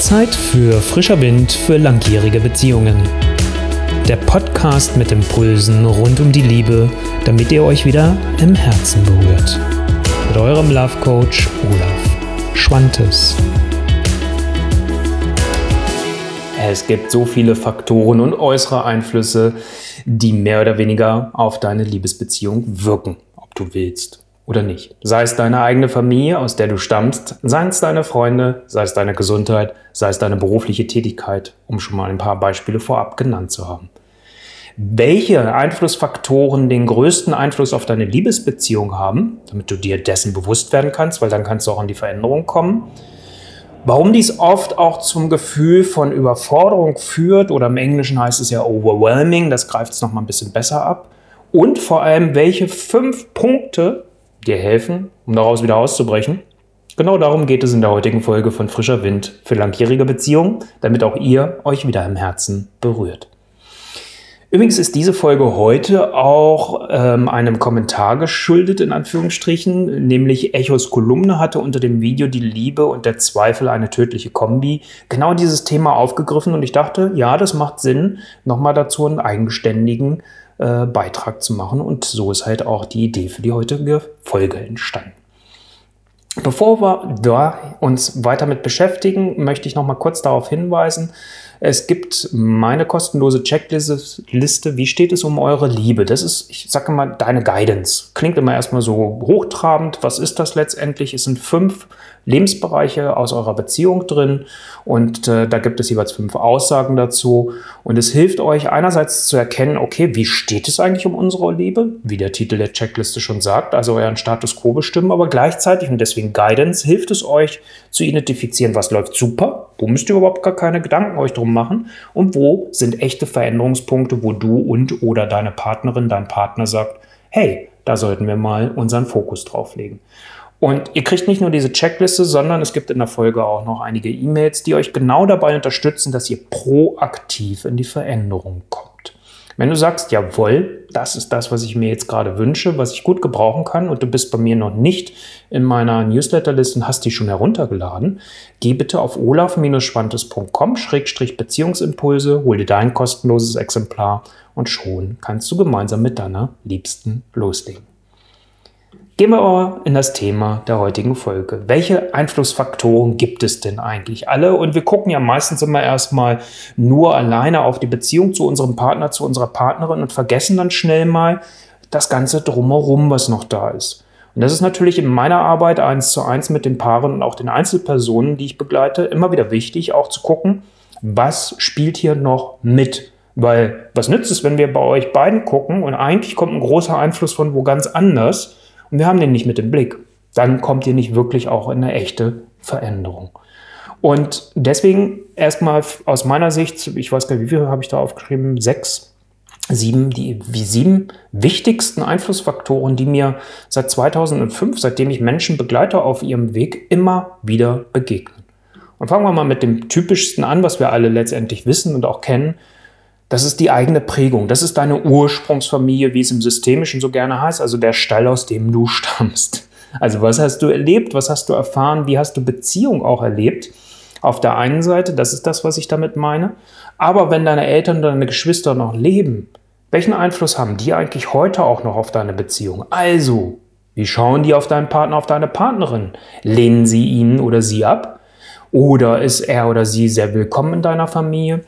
Zeit für frischer Wind für langjährige Beziehungen. Der Podcast mit Impulsen rund um die Liebe, damit ihr euch wieder im Herzen berührt. Mit eurem Love Coach Olaf Schwantes. Es gibt so viele Faktoren und äußere Einflüsse, die mehr oder weniger auf deine Liebesbeziehung wirken, ob du willst oder nicht. Sei es deine eigene Familie, aus der du stammst, seien es deine Freunde, sei es deine Gesundheit, sei es deine berufliche Tätigkeit, um schon mal ein paar Beispiele vorab genannt zu haben. Welche Einflussfaktoren den größten Einfluss auf deine Liebesbeziehung haben, damit du dir dessen bewusst werden kannst, weil dann kannst du auch an die Veränderung kommen. Warum dies oft auch zum Gefühl von Überforderung führt, oder im Englischen heißt es ja overwhelming, das greift es nochmal ein bisschen besser ab. Und vor allem, welche fünf Punkte dir helfen, um daraus wieder auszubrechen. Genau darum geht es in der heutigen Folge von Frischer Wind für langjährige Beziehungen, damit auch ihr euch wieder im Herzen berührt. Übrigens ist diese Folge heute auch ähm, einem Kommentar geschuldet, in Anführungsstrichen, nämlich Echos Kolumne hatte unter dem Video Die Liebe und der Zweifel eine tödliche Kombi genau dieses Thema aufgegriffen und ich dachte, ja, das macht Sinn, nochmal dazu einen eigenständigen äh, Beitrag zu machen. Und so ist halt auch die Idee für die heutige Folge entstanden. Bevor wir da uns weiter mit beschäftigen, möchte ich noch mal kurz darauf hinweisen, es gibt meine kostenlose Checkliste. Wie steht es um eure Liebe? Das ist, ich sage mal, deine Guidance. Klingt immer erstmal so hochtrabend. Was ist das letztendlich? Es sind fünf Lebensbereiche aus eurer Beziehung drin und äh, da gibt es jeweils fünf Aussagen dazu und es hilft euch einerseits zu erkennen, okay, wie steht es eigentlich um unsere Liebe, wie der Titel der Checkliste schon sagt, also euren Status quo bestimmen, aber gleichzeitig und deswegen Guidance hilft es euch zu identifizieren, was läuft super, wo müsst ihr überhaupt gar keine Gedanken euch drum machen und wo sind echte Veränderungspunkte, wo du und oder deine Partnerin, dein Partner sagt, hey, da sollten wir mal unseren Fokus drauf legen. Und ihr kriegt nicht nur diese Checkliste, sondern es gibt in der Folge auch noch einige E-Mails, die euch genau dabei unterstützen, dass ihr proaktiv in die Veränderung kommt. Wenn du sagst, jawohl, das ist das, was ich mir jetzt gerade wünsche, was ich gut gebrauchen kann und du bist bei mir noch nicht in meiner Newsletterliste und hast die schon heruntergeladen, geh bitte auf olaf-schwantes.com-beziehungsimpulse, hol dir dein kostenloses Exemplar und schon kannst du gemeinsam mit deiner Liebsten loslegen. Gehen wir aber in das Thema der heutigen Folge. Welche Einflussfaktoren gibt es denn eigentlich alle? Und wir gucken ja meistens immer erstmal nur alleine auf die Beziehung zu unserem Partner, zu unserer Partnerin und vergessen dann schnell mal das Ganze drumherum, was noch da ist. Und das ist natürlich in meiner Arbeit eins zu eins mit den Paaren und auch den Einzelpersonen, die ich begleite, immer wieder wichtig, auch zu gucken, was spielt hier noch mit? Weil was nützt es, wenn wir bei euch beiden gucken und eigentlich kommt ein großer Einfluss von wo ganz anders und wir haben den nicht mit im Blick, dann kommt ihr nicht wirklich auch in eine echte Veränderung. Und deswegen erstmal aus meiner Sicht, ich weiß gar nicht, wie viele habe ich da aufgeschrieben, sechs, sieben, die wie sieben wichtigsten Einflussfaktoren, die mir seit 2005, seitdem ich Menschen begleite auf ihrem Weg, immer wieder begegnen. Und fangen wir mal mit dem typischsten an, was wir alle letztendlich wissen und auch kennen. Das ist die eigene Prägung. Das ist deine Ursprungsfamilie, wie es im Systemischen so gerne heißt, also der Stall, aus dem du stammst. Also was hast du erlebt, was hast du erfahren, wie hast du Beziehung auch erlebt? Auf der einen Seite, das ist das, was ich damit meine. Aber wenn deine Eltern und deine Geschwister noch leben, welchen Einfluss haben die eigentlich heute auch noch auf deine Beziehung? Also, wie schauen die auf deinen Partner, auf deine Partnerin? Lehnen sie ihn oder sie ab? Oder ist er oder sie sehr willkommen in deiner Familie?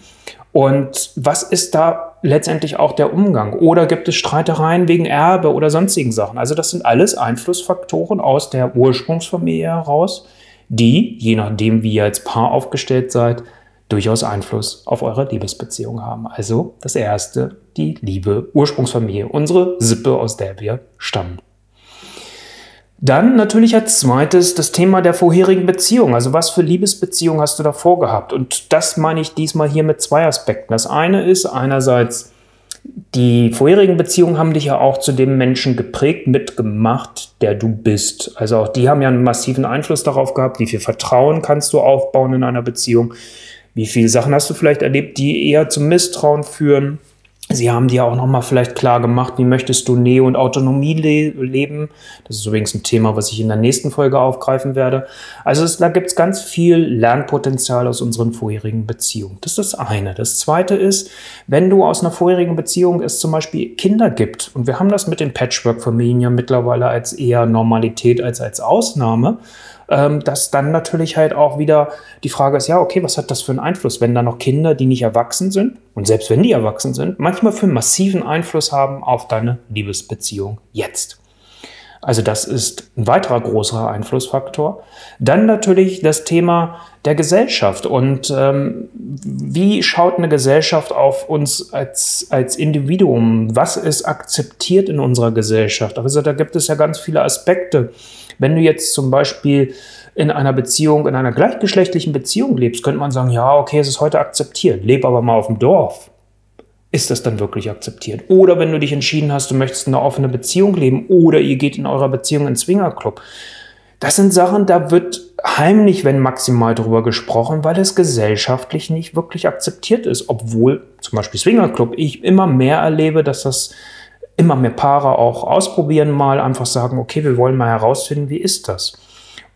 Und was ist da letztendlich auch der Umgang? Oder gibt es Streitereien wegen Erbe oder sonstigen Sachen? Also das sind alles Einflussfaktoren aus der Ursprungsfamilie heraus, die, je nachdem, wie ihr als Paar aufgestellt seid, durchaus Einfluss auf eure Liebesbeziehung haben. Also das erste, die Liebe, Ursprungsfamilie, unsere Sippe, aus der wir stammen. Dann natürlich als zweites das Thema der vorherigen Beziehung. Also was für Liebesbeziehung hast du davor gehabt? Und das meine ich diesmal hier mit zwei Aspekten. Das eine ist einerseits, die vorherigen Beziehungen haben dich ja auch zu dem Menschen geprägt, mitgemacht, der du bist. Also auch die haben ja einen massiven Einfluss darauf gehabt, wie viel Vertrauen kannst du aufbauen in einer Beziehung, wie viele Sachen hast du vielleicht erlebt, die eher zum Misstrauen führen Sie haben dir auch nochmal vielleicht klar gemacht, wie möchtest du Nähe und Autonomie le leben. Das ist übrigens ein Thema, was ich in der nächsten Folge aufgreifen werde. Also es, da gibt es ganz viel Lernpotenzial aus unseren vorherigen Beziehungen. Das ist das eine. Das zweite ist, wenn du aus einer vorherigen Beziehung es zum Beispiel Kinder gibt, und wir haben das mit den Patchwork-Familien ja mittlerweile als eher Normalität als als Ausnahme, ähm, dass dann natürlich halt auch wieder die Frage ist, ja, okay, was hat das für einen Einfluss, wenn da noch Kinder, die nicht erwachsen sind und selbst wenn die erwachsen sind, manchmal für einen massiven Einfluss haben auf deine Liebesbeziehung jetzt. Also das ist ein weiterer großer Einflussfaktor. Dann natürlich das Thema der Gesellschaft und ähm, wie schaut eine Gesellschaft auf uns als, als Individuum? Was ist akzeptiert in unserer Gesellschaft? Also da gibt es ja ganz viele Aspekte. Wenn du jetzt zum Beispiel in einer Beziehung, in einer gleichgeschlechtlichen Beziehung lebst, könnte man sagen, ja, okay, es ist heute akzeptiert, leb aber mal auf dem Dorf. Ist das dann wirklich akzeptiert? Oder wenn du dich entschieden hast, du möchtest eine offene Beziehung leben oder ihr geht in eurer Beziehung in Swingerclub. Das sind Sachen, da wird heimlich, wenn maximal darüber gesprochen, weil es gesellschaftlich nicht wirklich akzeptiert ist. Obwohl zum Beispiel Swingerclub ich immer mehr erlebe, dass das immer mehr Paare auch ausprobieren mal, einfach sagen, okay, wir wollen mal herausfinden, wie ist das?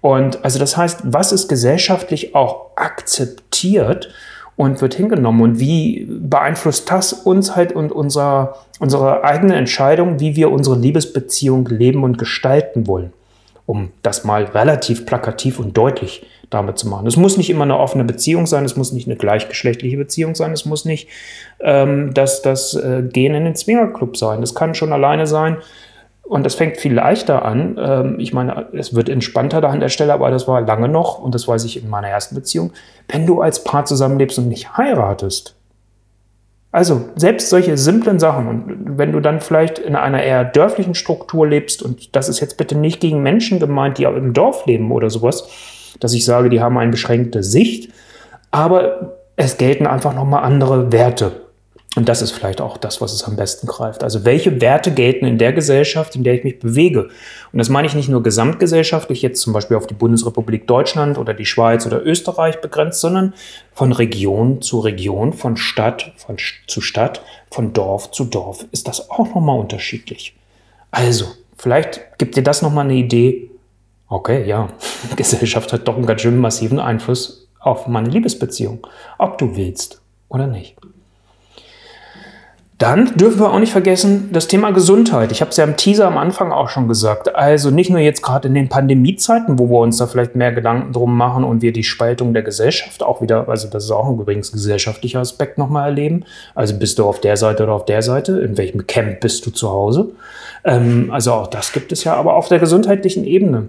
Und also das heißt, was ist gesellschaftlich auch akzeptiert und wird hingenommen und wie beeinflusst das uns halt und unser, unsere eigene Entscheidung, wie wir unsere Liebesbeziehung leben und gestalten wollen, um das mal relativ plakativ und deutlich damit zu machen. Es muss nicht immer eine offene Beziehung sein, es muss nicht eine gleichgeschlechtliche Beziehung sein, es muss nicht ähm, das, das äh, Gehen in den Zwingerclub sein. Das kann schon alleine sein. Und das fängt viel leichter an. Ähm, ich meine, es wird entspannter da an der Stelle, aber das war lange noch, und das weiß ich in meiner ersten Beziehung, wenn du als Paar zusammenlebst und nicht heiratest. Also selbst solche simplen Sachen und wenn du dann vielleicht in einer eher dörflichen Struktur lebst und das ist jetzt bitte nicht gegen Menschen gemeint, die auch im Dorf leben oder sowas, dass ich sage, die haben eine beschränkte Sicht, aber es gelten einfach nochmal andere Werte. Und das ist vielleicht auch das, was es am besten greift. Also welche Werte gelten in der Gesellschaft, in der ich mich bewege? Und das meine ich nicht nur gesamtgesellschaftlich, jetzt zum Beispiel auf die Bundesrepublik Deutschland oder die Schweiz oder Österreich begrenzt, sondern von Region zu Region, von Stadt von, zu Stadt, von Dorf zu Dorf ist das auch nochmal unterschiedlich. Also, vielleicht gibt dir das nochmal eine Idee, okay, ja, Gesellschaft hat doch einen ganz schön massiven Einfluss auf meine Liebesbeziehung, ob du willst oder nicht. Dann dürfen wir auch nicht vergessen das Thema Gesundheit. Ich habe es ja im Teaser am Anfang auch schon gesagt. Also nicht nur jetzt gerade in den Pandemiezeiten, wo wir uns da vielleicht mehr Gedanken drum machen und wir die Spaltung der Gesellschaft auch wieder, also das ist auch ein übrigens gesellschaftlicher Aspekt nochmal erleben. Also bist du auf der Seite oder auf der Seite? In welchem Camp bist du zu Hause? Ähm, also auch das gibt es ja, aber auf der gesundheitlichen Ebene.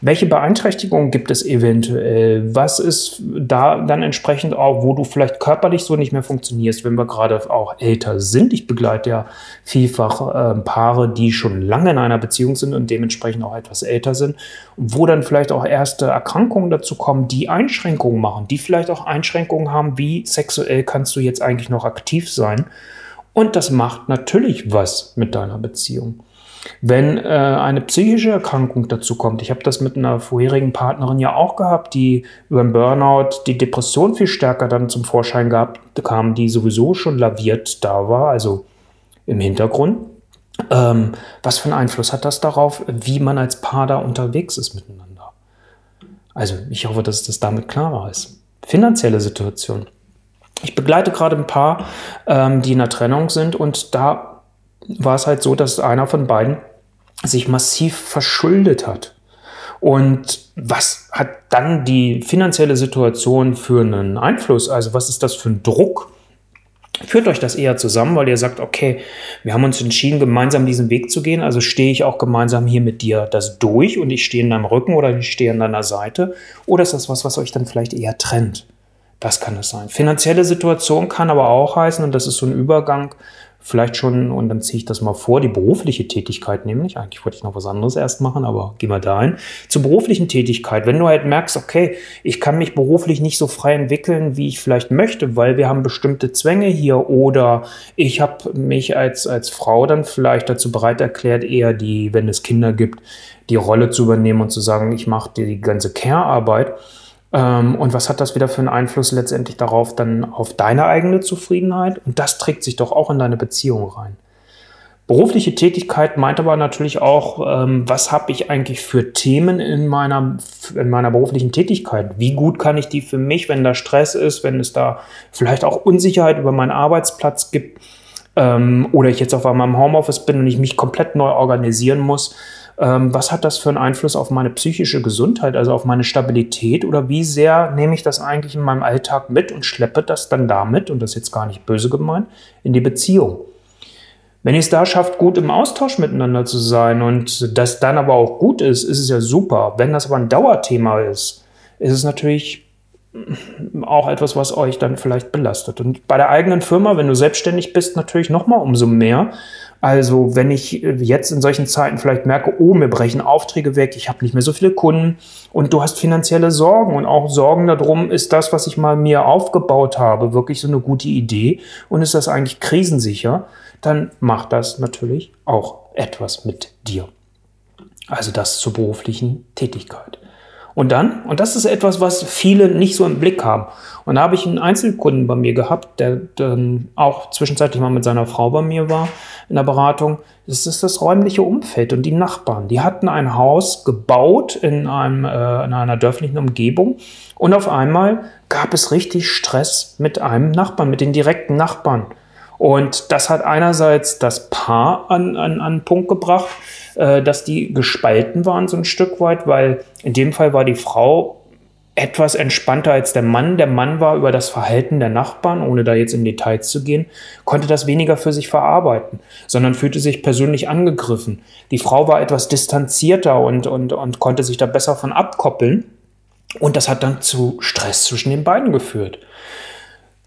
Welche Beeinträchtigungen gibt es eventuell? Was ist da dann entsprechend auch, wo du vielleicht körperlich so nicht mehr funktionierst, wenn wir gerade auch älter sind? Ich begleite ja vielfach äh, Paare, die schon lange in einer Beziehung sind und dementsprechend auch etwas älter sind, wo dann vielleicht auch erste Erkrankungen dazu kommen, die Einschränkungen machen, die vielleicht auch Einschränkungen haben, wie sexuell kannst du jetzt eigentlich noch aktiv sein? Und das macht natürlich was mit deiner Beziehung. Wenn äh, eine psychische Erkrankung dazu kommt, ich habe das mit einer vorherigen Partnerin ja auch gehabt, die über den Burnout die Depression viel stärker dann zum Vorschein gehabt kam, die sowieso schon laviert da war, also im Hintergrund. Ähm, was für einen Einfluss hat das darauf, wie man als Paar da unterwegs ist miteinander? Also ich hoffe, dass das damit klarer ist. Finanzielle Situation. Ich begleite gerade ein Paar, ähm, die in der Trennung sind und da war es halt so, dass einer von beiden sich massiv verschuldet hat. Und was hat dann die finanzielle Situation für einen Einfluss? Also was ist das für ein Druck? Führt euch das eher zusammen, weil ihr sagt, okay, wir haben uns entschieden, gemeinsam diesen Weg zu gehen, also stehe ich auch gemeinsam hier mit dir das durch und ich stehe in deinem Rücken oder ich stehe an deiner Seite? Oder ist das was, was euch dann vielleicht eher trennt? Das kann es sein. Finanzielle Situation kann aber auch heißen, und das ist so ein Übergang vielleicht schon, und dann ziehe ich das mal vor, die berufliche Tätigkeit nämlich, eigentlich wollte ich noch was anderes erst machen, aber gehen wir dahin, zur beruflichen Tätigkeit, wenn du halt merkst, okay, ich kann mich beruflich nicht so frei entwickeln, wie ich vielleicht möchte, weil wir haben bestimmte Zwänge hier oder ich habe mich als, als Frau dann vielleicht dazu bereit erklärt, eher die, wenn es Kinder gibt, die Rolle zu übernehmen und zu sagen, ich mache die ganze Care-Arbeit, und was hat das wieder für einen Einfluss letztendlich darauf, dann auf deine eigene Zufriedenheit? Und das trägt sich doch auch in deine Beziehung rein. Berufliche Tätigkeit meint aber natürlich auch, ähm, was habe ich eigentlich für Themen in meiner, in meiner beruflichen Tätigkeit? Wie gut kann ich die für mich, wenn da Stress ist, wenn es da vielleicht auch Unsicherheit über meinen Arbeitsplatz gibt ähm, oder ich jetzt auf einmal im Homeoffice bin und ich mich komplett neu organisieren muss? Ähm, was hat das für einen Einfluss auf meine psychische Gesundheit, also auf meine Stabilität oder wie sehr nehme ich das eigentlich in meinem Alltag mit und schleppe das dann damit, und das ist jetzt gar nicht böse gemeint, in die Beziehung? Wenn ihr es da schafft, gut im Austausch miteinander zu sein und das dann aber auch gut ist, ist es ja super. Wenn das aber ein Dauerthema ist, ist es natürlich auch etwas, was euch dann vielleicht belastet. Und bei der eigenen Firma, wenn du selbstständig bist, natürlich nochmal umso mehr. Also wenn ich jetzt in solchen Zeiten vielleicht merke, oh, mir brechen Aufträge weg, ich habe nicht mehr so viele Kunden und du hast finanzielle Sorgen und auch Sorgen darum, ist das, was ich mal mir aufgebaut habe, wirklich so eine gute Idee und ist das eigentlich krisensicher? dann macht das natürlich auch etwas mit dir. Also das zur beruflichen Tätigkeit. Und dann, und das ist etwas, was viele nicht so im Blick haben. Und da habe ich einen Einzelkunden bei mir gehabt, der dann auch zwischenzeitlich mal mit seiner Frau bei mir war in der Beratung. Das ist das räumliche Umfeld und die Nachbarn. Die hatten ein Haus gebaut in, einem, äh, in einer dörflichen Umgebung und auf einmal gab es richtig Stress mit einem Nachbarn, mit den direkten Nachbarn. Und das hat einerseits das Paar an, an, an Punkt gebracht, äh, dass die gespalten waren so ein Stück weit, weil in dem Fall war die Frau etwas entspannter als der Mann. Der Mann war über das Verhalten der Nachbarn, ohne da jetzt in Details zu gehen, konnte das weniger für sich verarbeiten, sondern fühlte sich persönlich angegriffen. Die Frau war etwas distanzierter und, und, und konnte sich da besser von abkoppeln. Und das hat dann zu Stress zwischen den beiden geführt.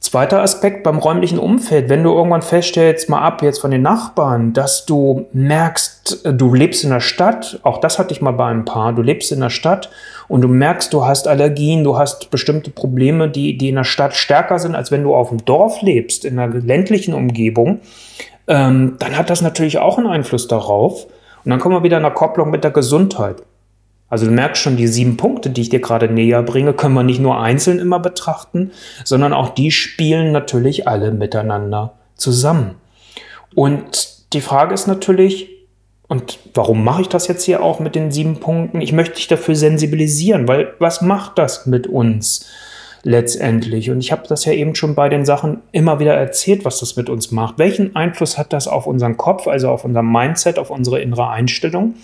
Zweiter Aspekt beim räumlichen Umfeld, wenn du irgendwann feststellst, mal ab jetzt von den Nachbarn, dass du merkst, du lebst in der Stadt, auch das hatte ich mal bei einem Paar, du lebst in der Stadt und du merkst, du hast Allergien, du hast bestimmte Probleme, die, die in der Stadt stärker sind, als wenn du auf dem Dorf lebst, in einer ländlichen Umgebung, ähm, dann hat das natürlich auch einen Einfluss darauf. Und dann kommen wir wieder in der Kopplung mit der Gesundheit. Also du merkst schon, die sieben Punkte, die ich dir gerade näher bringe, können wir nicht nur einzeln immer betrachten, sondern auch die spielen natürlich alle miteinander zusammen. Und die Frage ist natürlich, und warum mache ich das jetzt hier auch mit den sieben Punkten? Ich möchte dich dafür sensibilisieren, weil was macht das mit uns letztendlich? Und ich habe das ja eben schon bei den Sachen immer wieder erzählt, was das mit uns macht. Welchen Einfluss hat das auf unseren Kopf, also auf unser Mindset, auf unsere innere Einstellung?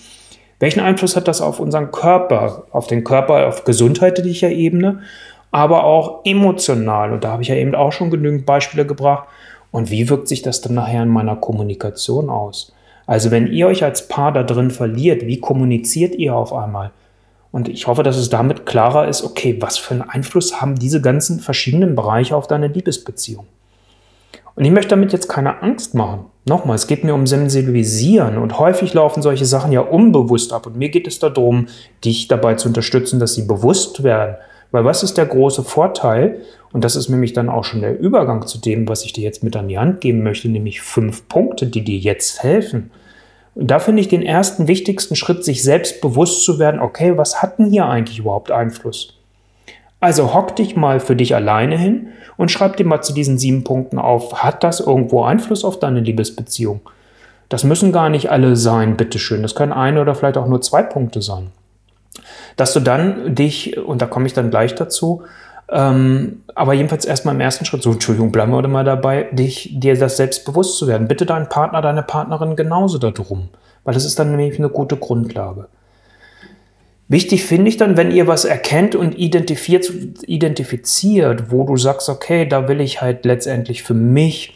Welchen Einfluss hat das auf unseren Körper, auf den Körper, auf gesundheitlicher Ebene, aber auch emotional? Und da habe ich ja eben auch schon genügend Beispiele gebracht. Und wie wirkt sich das dann nachher in meiner Kommunikation aus? Also wenn ihr euch als Paar da drin verliert, wie kommuniziert ihr auf einmal? Und ich hoffe, dass es damit klarer ist, okay, was für einen Einfluss haben diese ganzen verschiedenen Bereiche auf deine Liebesbeziehung? Und ich möchte damit jetzt keine Angst machen. Nochmal, es geht mir um Sensibilisieren und häufig laufen solche Sachen ja unbewusst ab. Und mir geht es darum, dich dabei zu unterstützen, dass sie bewusst werden. Weil was ist der große Vorteil? Und das ist nämlich dann auch schon der Übergang zu dem, was ich dir jetzt mit an die Hand geben möchte, nämlich fünf Punkte, die dir jetzt helfen. Und da finde ich den ersten wichtigsten Schritt, sich selbst bewusst zu werden, okay, was hat denn hier eigentlich überhaupt Einfluss? Also hock dich mal für dich alleine hin und schreib dir mal zu diesen sieben Punkten auf, hat das irgendwo Einfluss auf deine Liebesbeziehung? Das müssen gar nicht alle sein, bitteschön. Das können eine oder vielleicht auch nur zwei Punkte sein. Dass du dann dich, und da komme ich dann gleich dazu, ähm, aber jedenfalls erstmal im ersten Schritt, so Entschuldigung, bleiben wir mal dabei, dich, dir das selbst bewusst zu werden. Bitte deinen Partner, deine Partnerin genauso darum, weil das ist dann nämlich eine gute Grundlage. Wichtig finde ich dann, wenn ihr was erkennt und identifiziert, identifiziert, wo du sagst, okay, da will ich halt letztendlich für mich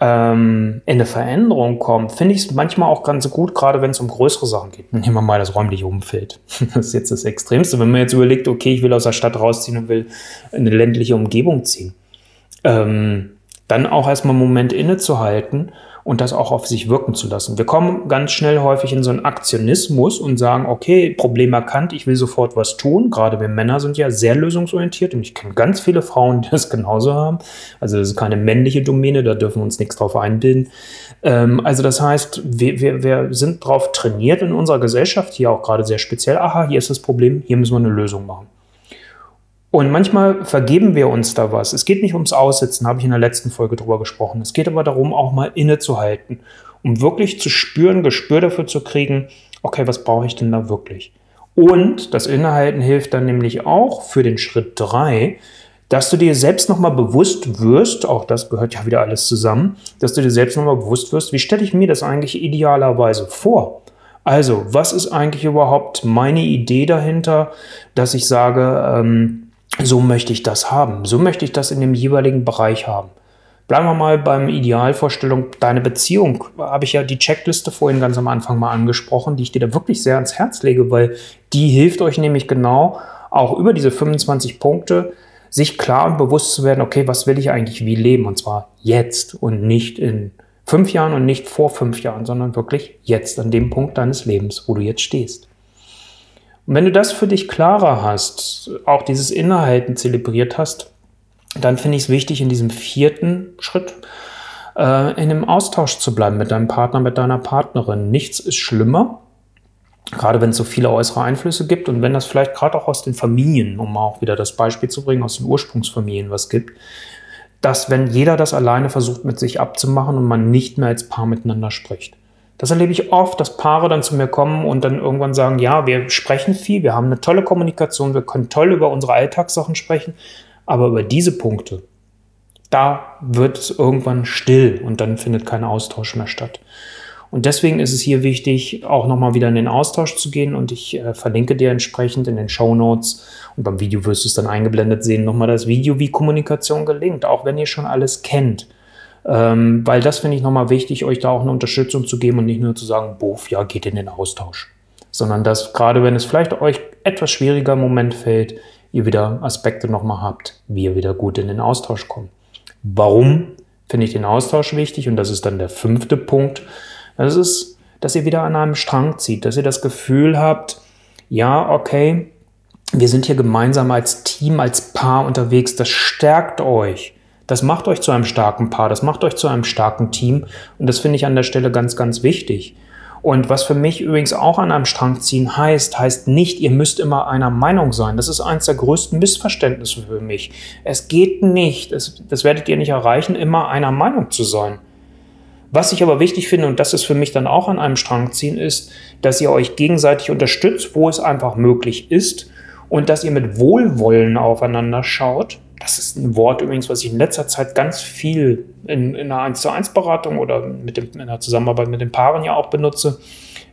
ähm, in eine Veränderung kommen, finde ich es manchmal auch ganz gut, gerade wenn es um größere Sachen geht. Nehmen wir mal das räumliche Umfeld. Das ist jetzt das Extremste. Wenn man jetzt überlegt, okay, ich will aus der Stadt rausziehen und will in eine ländliche Umgebung ziehen, ähm, dann auch erstmal einen Moment innezuhalten und das auch auf sich wirken zu lassen. Wir kommen ganz schnell häufig in so einen Aktionismus und sagen, okay, Problem erkannt, ich will sofort was tun. Gerade wir Männer sind ja sehr lösungsorientiert und ich kenne ganz viele Frauen, die das genauso haben. Also das ist keine männliche Domäne, da dürfen wir uns nichts drauf einbilden. Ähm, also das heißt, wir, wir, wir sind darauf trainiert in unserer Gesellschaft, hier auch gerade sehr speziell, aha, hier ist das Problem, hier müssen wir eine Lösung machen. Und manchmal vergeben wir uns da was. Es geht nicht ums Aussitzen, habe ich in der letzten Folge drüber gesprochen. Es geht aber darum, auch mal innezuhalten, um wirklich zu spüren, Gespür dafür zu kriegen, okay, was brauche ich denn da wirklich? Und das Innehalten hilft dann nämlich auch für den Schritt drei, dass du dir selbst nochmal bewusst wirst, auch das gehört ja wieder alles zusammen, dass du dir selbst nochmal bewusst wirst, wie stelle ich mir das eigentlich idealerweise vor? Also, was ist eigentlich überhaupt meine Idee dahinter, dass ich sage, ähm, so möchte ich das haben, so möchte ich das in dem jeweiligen Bereich haben. Bleiben wir mal beim Idealvorstellung, deine Beziehung. Habe ich ja die Checkliste vorhin ganz am Anfang mal angesprochen, die ich dir da wirklich sehr ans Herz lege, weil die hilft euch nämlich genau auch über diese 25 Punkte, sich klar und bewusst zu werden, okay, was will ich eigentlich wie leben? Und zwar jetzt und nicht in fünf Jahren und nicht vor fünf Jahren, sondern wirklich jetzt an dem Punkt deines Lebens, wo du jetzt stehst. Und wenn du das für dich klarer hast, auch dieses Innehalten zelebriert hast, dann finde ich es wichtig, in diesem vierten Schritt äh, in einem Austausch zu bleiben mit deinem Partner, mit deiner Partnerin. Nichts ist schlimmer, gerade wenn es so viele äußere Einflüsse gibt und wenn das vielleicht gerade auch aus den Familien, um auch wieder das Beispiel zu bringen, aus den Ursprungsfamilien was gibt, dass wenn jeder das alleine versucht mit sich abzumachen und man nicht mehr als Paar miteinander spricht. Das erlebe ich oft, dass Paare dann zu mir kommen und dann irgendwann sagen, ja, wir sprechen viel, wir haben eine tolle Kommunikation, wir können toll über unsere Alltagssachen sprechen, aber über diese Punkte, da wird es irgendwann still und dann findet kein Austausch mehr statt. Und deswegen ist es hier wichtig, auch nochmal wieder in den Austausch zu gehen und ich äh, verlinke dir entsprechend in den Show Notes und beim Video wirst du es dann eingeblendet sehen, nochmal das Video, wie Kommunikation gelingt, auch wenn ihr schon alles kennt. Ähm, weil das finde ich nochmal wichtig, euch da auch eine Unterstützung zu geben und nicht nur zu sagen, bof, ja, geht in den Austausch. Sondern dass gerade wenn es vielleicht euch etwas schwieriger im Moment fällt, ihr wieder Aspekte nochmal habt, wie ihr wieder gut in den Austausch kommt. Warum finde ich den Austausch wichtig? Und das ist dann der fünfte Punkt. Das ist, dass ihr wieder an einem Strang zieht, dass ihr das Gefühl habt, ja, okay, wir sind hier gemeinsam als Team, als Paar unterwegs, das stärkt euch. Das macht euch zu einem starken Paar, das macht euch zu einem starken Team und das finde ich an der Stelle ganz, ganz wichtig. Und was für mich übrigens auch an einem Strang ziehen heißt, heißt nicht, ihr müsst immer einer Meinung sein. Das ist eines der größten Missverständnisse für mich. Es geht nicht, es, das werdet ihr nicht erreichen, immer einer Meinung zu sein. Was ich aber wichtig finde, und das ist für mich dann auch an einem Strang ziehen, ist, dass ihr euch gegenseitig unterstützt, wo es einfach möglich ist und dass ihr mit Wohlwollen aufeinander schaut das ist ein Wort übrigens, was ich in letzter Zeit ganz viel in, in einer 1 zu 1 Beratung oder mit dem, in der Zusammenarbeit mit den Paaren ja auch benutze,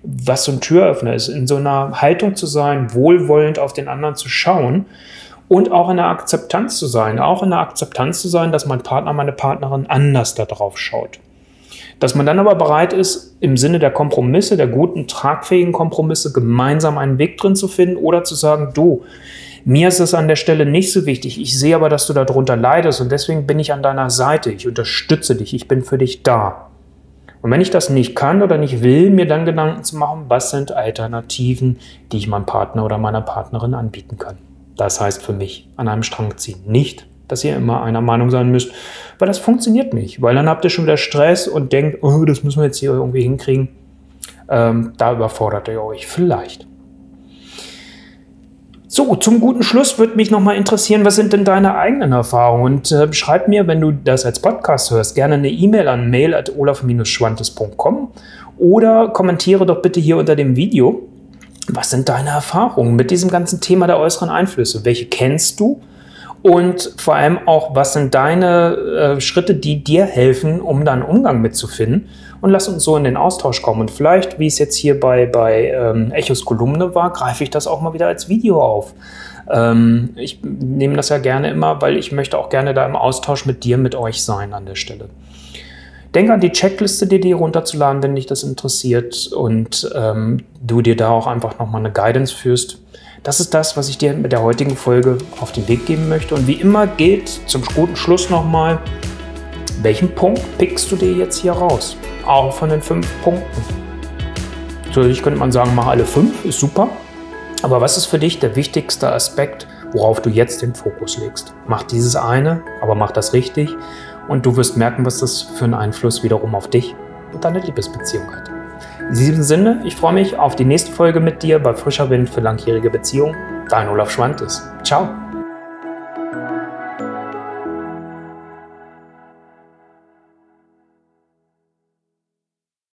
was so ein Türöffner ist, in so einer Haltung zu sein, wohlwollend auf den anderen zu schauen und auch in der Akzeptanz zu sein, auch in der Akzeptanz zu sein, dass mein Partner, meine Partnerin anders darauf schaut. Dass man dann aber bereit ist, im Sinne der Kompromisse, der guten, tragfähigen Kompromisse, gemeinsam einen Weg drin zu finden oder zu sagen, du, mir ist es an der Stelle nicht so wichtig. Ich sehe aber, dass du darunter leidest und deswegen bin ich an deiner Seite. Ich unterstütze dich. Ich bin für dich da. Und wenn ich das nicht kann oder nicht will, mir dann Gedanken zu machen, was sind Alternativen, die ich meinem Partner oder meiner Partnerin anbieten kann. Das heißt für mich an einem Strang ziehen. Nicht, dass ihr immer einer Meinung sein müsst, weil das funktioniert nicht. Weil dann habt ihr schon wieder Stress und denkt, oh, das müssen wir jetzt hier irgendwie hinkriegen. Ähm, da überfordert ihr euch vielleicht. So, zum guten Schluss würde mich nochmal interessieren, was sind denn deine eigenen Erfahrungen? Und äh, schreib mir, wenn du das als Podcast hörst, gerne eine E-Mail an mail.olaf-schwantes.com oder kommentiere doch bitte hier unter dem Video, was sind deine Erfahrungen mit diesem ganzen Thema der äußeren Einflüsse? Welche kennst du? Und vor allem auch, was sind deine äh, Schritte, die dir helfen, um da einen Umgang mitzufinden? Und lass uns so in den Austausch kommen. Und vielleicht, wie es jetzt hier bei, bei ähm, Echos Kolumne war, greife ich das auch mal wieder als Video auf. Ähm, ich nehme das ja gerne immer, weil ich möchte auch gerne da im Austausch mit dir, mit euch sein an der Stelle. Denke an die Checkliste, dir die runterzuladen, wenn dich das interessiert und ähm, du dir da auch einfach nochmal eine Guidance führst. Das ist das, was ich dir mit der heutigen Folge auf den Weg geben möchte. Und wie immer gilt zum guten Schluss nochmal, welchen Punkt pickst du dir jetzt hier raus? Auch von den fünf Punkten. Natürlich könnte man sagen, mach alle fünf, ist super. Aber was ist für dich der wichtigste Aspekt, worauf du jetzt den Fokus legst? Mach dieses eine, aber mach das richtig und du wirst merken, was das für einen Einfluss wiederum auf dich und deine Liebesbeziehung hat. In diesem Sinne, ich freue mich auf die nächste Folge mit dir bei Frischer Wind für langjährige Beziehungen. Dein Olaf Schwantes. Ciao.